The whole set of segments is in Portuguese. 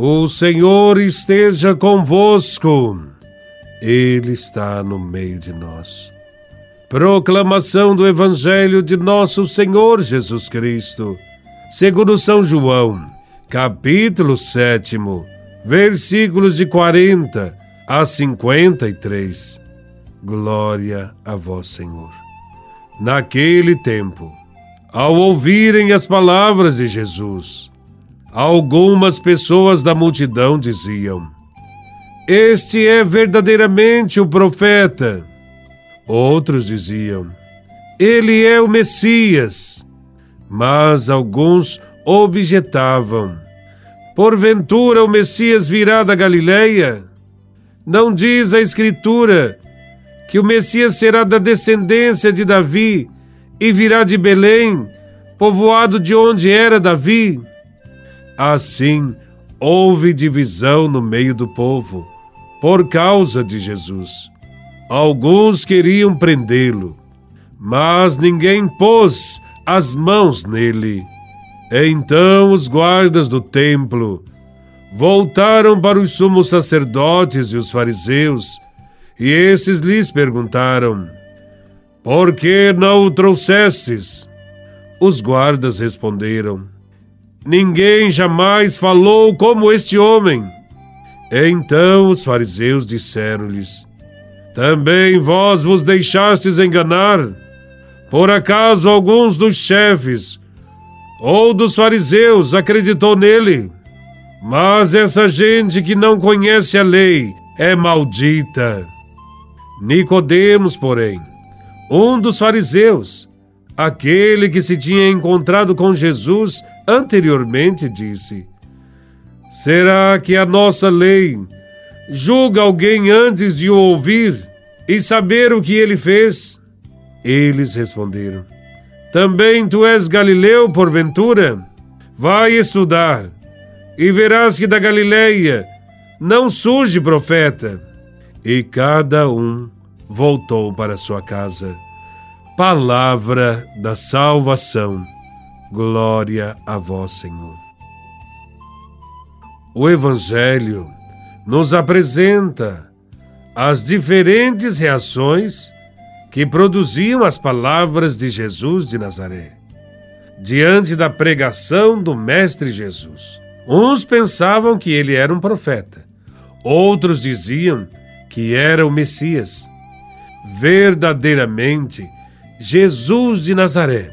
O Senhor esteja convosco, Ele está no meio de nós. Proclamação do Evangelho de Nosso Senhor Jesus Cristo, segundo São João, capítulo 7, versículos de 40 a 53. Glória a Vós, Senhor. Naquele tempo, ao ouvirem as palavras de Jesus, Algumas pessoas da multidão diziam: Este é verdadeiramente o profeta. Outros diziam: Ele é o Messias. Mas alguns objetavam: Porventura o Messias virá da Galileia? Não diz a Escritura que o Messias será da descendência de Davi e virá de Belém, povoado de onde era Davi? Assim, houve divisão no meio do povo, por causa de Jesus. Alguns queriam prendê-lo, mas ninguém pôs as mãos nele. Então os guardas do templo voltaram para os sumos sacerdotes e os fariseus, e esses lhes perguntaram: Por que não o trouxestes? Os guardas responderam: Ninguém jamais falou como este homem. Então os fariseus disseram-lhes: Também vós vos deixastes enganar? Por acaso alguns dos chefes ou dos fariseus acreditou nele? Mas essa gente que não conhece a lei é maldita. Nicodemos, porém, um dos fariseus, aquele que se tinha encontrado com Jesus anteriormente disse: Será que a nossa lei julga alguém antes de o ouvir e saber o que ele fez? Eles responderam: Também tu és Galileu, porventura? Vai estudar e verás que da Galileia não surge profeta. E cada um voltou para sua casa. Palavra da salvação. Glória a vós, Senhor. O Evangelho nos apresenta as diferentes reações que produziam as palavras de Jesus de Nazaré diante da pregação do Mestre Jesus. Uns pensavam que ele era um profeta, outros diziam que era o Messias. Verdadeiramente, Jesus de Nazaré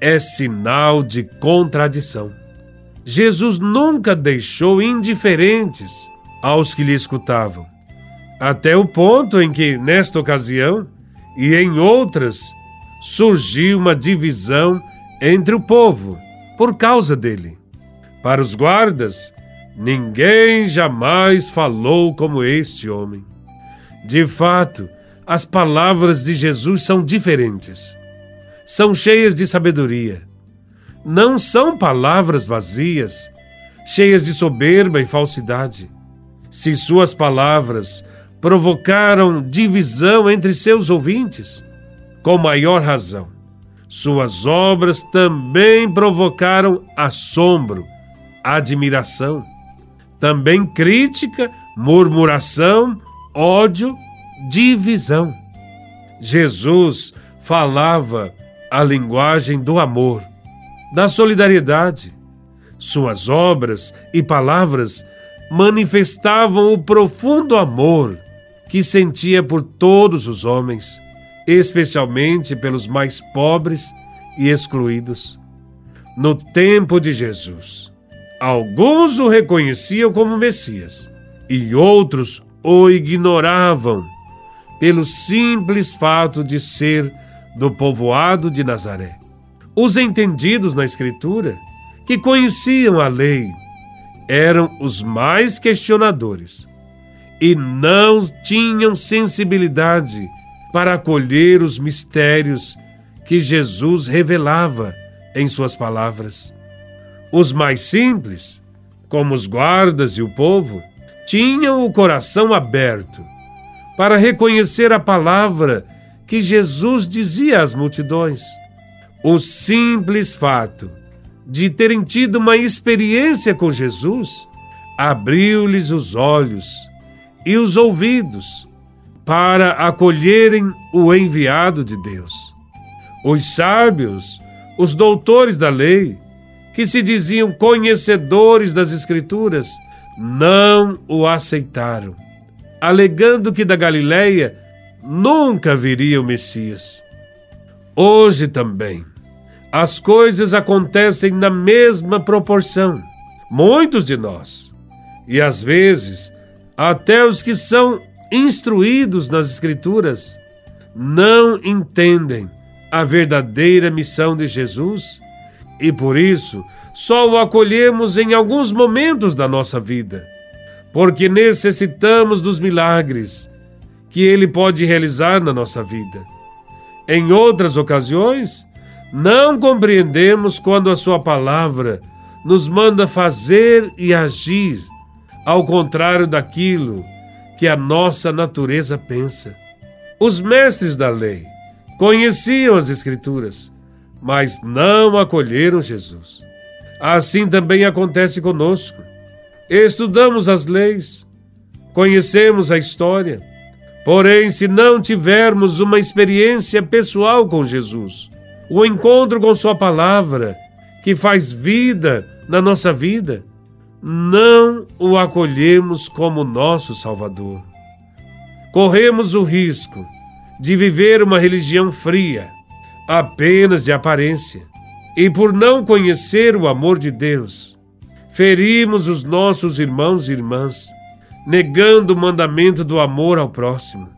é sinal de contradição. Jesus nunca deixou indiferentes aos que lhe escutavam, até o ponto em que, nesta ocasião e em outras, surgiu uma divisão entre o povo por causa dele. Para os guardas, ninguém jamais falou como este homem. De fato, as palavras de Jesus são diferentes são cheias de sabedoria. Não são palavras vazias, cheias de soberba e falsidade. Se suas palavras provocaram divisão entre seus ouvintes, com maior razão, suas obras também provocaram assombro, admiração, também crítica, murmuração, ódio, divisão. Jesus falava a linguagem do amor, da solidariedade. Suas obras e palavras manifestavam o profundo amor que sentia por todos os homens, especialmente pelos mais pobres e excluídos. No tempo de Jesus, alguns o reconheciam como Messias e outros o ignoravam pelo simples fato de ser do povoado de Nazaré. Os entendidos na Escritura, que conheciam a lei, eram os mais questionadores e não tinham sensibilidade para acolher os mistérios que Jesus revelava em suas palavras. Os mais simples, como os guardas e o povo, tinham o coração aberto para reconhecer a palavra que Jesus dizia às multidões. O simples fato de terem tido uma experiência com Jesus abriu-lhes os olhos e os ouvidos para acolherem o enviado de Deus. Os sábios, os doutores da lei, que se diziam conhecedores das Escrituras, não o aceitaram, alegando que da Galileia nunca viria o Messias. Hoje também, as coisas acontecem na mesma proporção. Muitos de nós, e às vezes até os que são instruídos nas Escrituras, não entendem a verdadeira missão de Jesus e por isso só o acolhemos em alguns momentos da nossa vida, porque necessitamos dos milagres que ele pode realizar na nossa vida. Em outras ocasiões, não compreendemos quando a sua palavra nos manda fazer e agir ao contrário daquilo que a nossa natureza pensa. Os mestres da lei conheciam as Escrituras, mas não acolheram Jesus. Assim também acontece conosco. Estudamos as leis, conhecemos a história, porém, se não tivermos uma experiência pessoal com Jesus, o encontro com Sua palavra, que faz vida na nossa vida, não o acolhemos como nosso Salvador. Corremos o risco de viver uma religião fria, apenas de aparência, e por não conhecer o amor de Deus, ferimos os nossos irmãos e irmãs, negando o mandamento do amor ao próximo.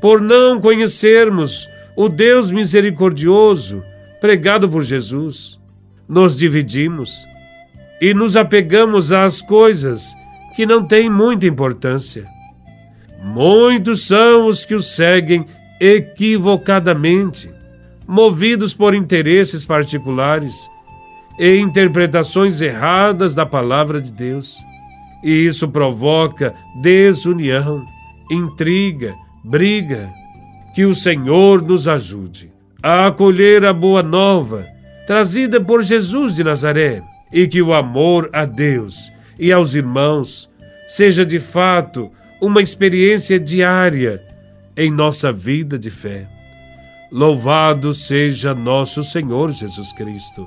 Por não conhecermos o Deus misericordioso pregado por Jesus, nos dividimos e nos apegamos às coisas que não têm muita importância. Muitos são os que o seguem equivocadamente, movidos por interesses particulares e interpretações erradas da palavra de Deus. E isso provoca desunião, intriga, briga. Que o Senhor nos ajude a acolher a boa nova trazida por Jesus de Nazaré e que o amor a Deus e aos irmãos seja de fato uma experiência diária em nossa vida de fé. Louvado seja nosso Senhor Jesus Cristo,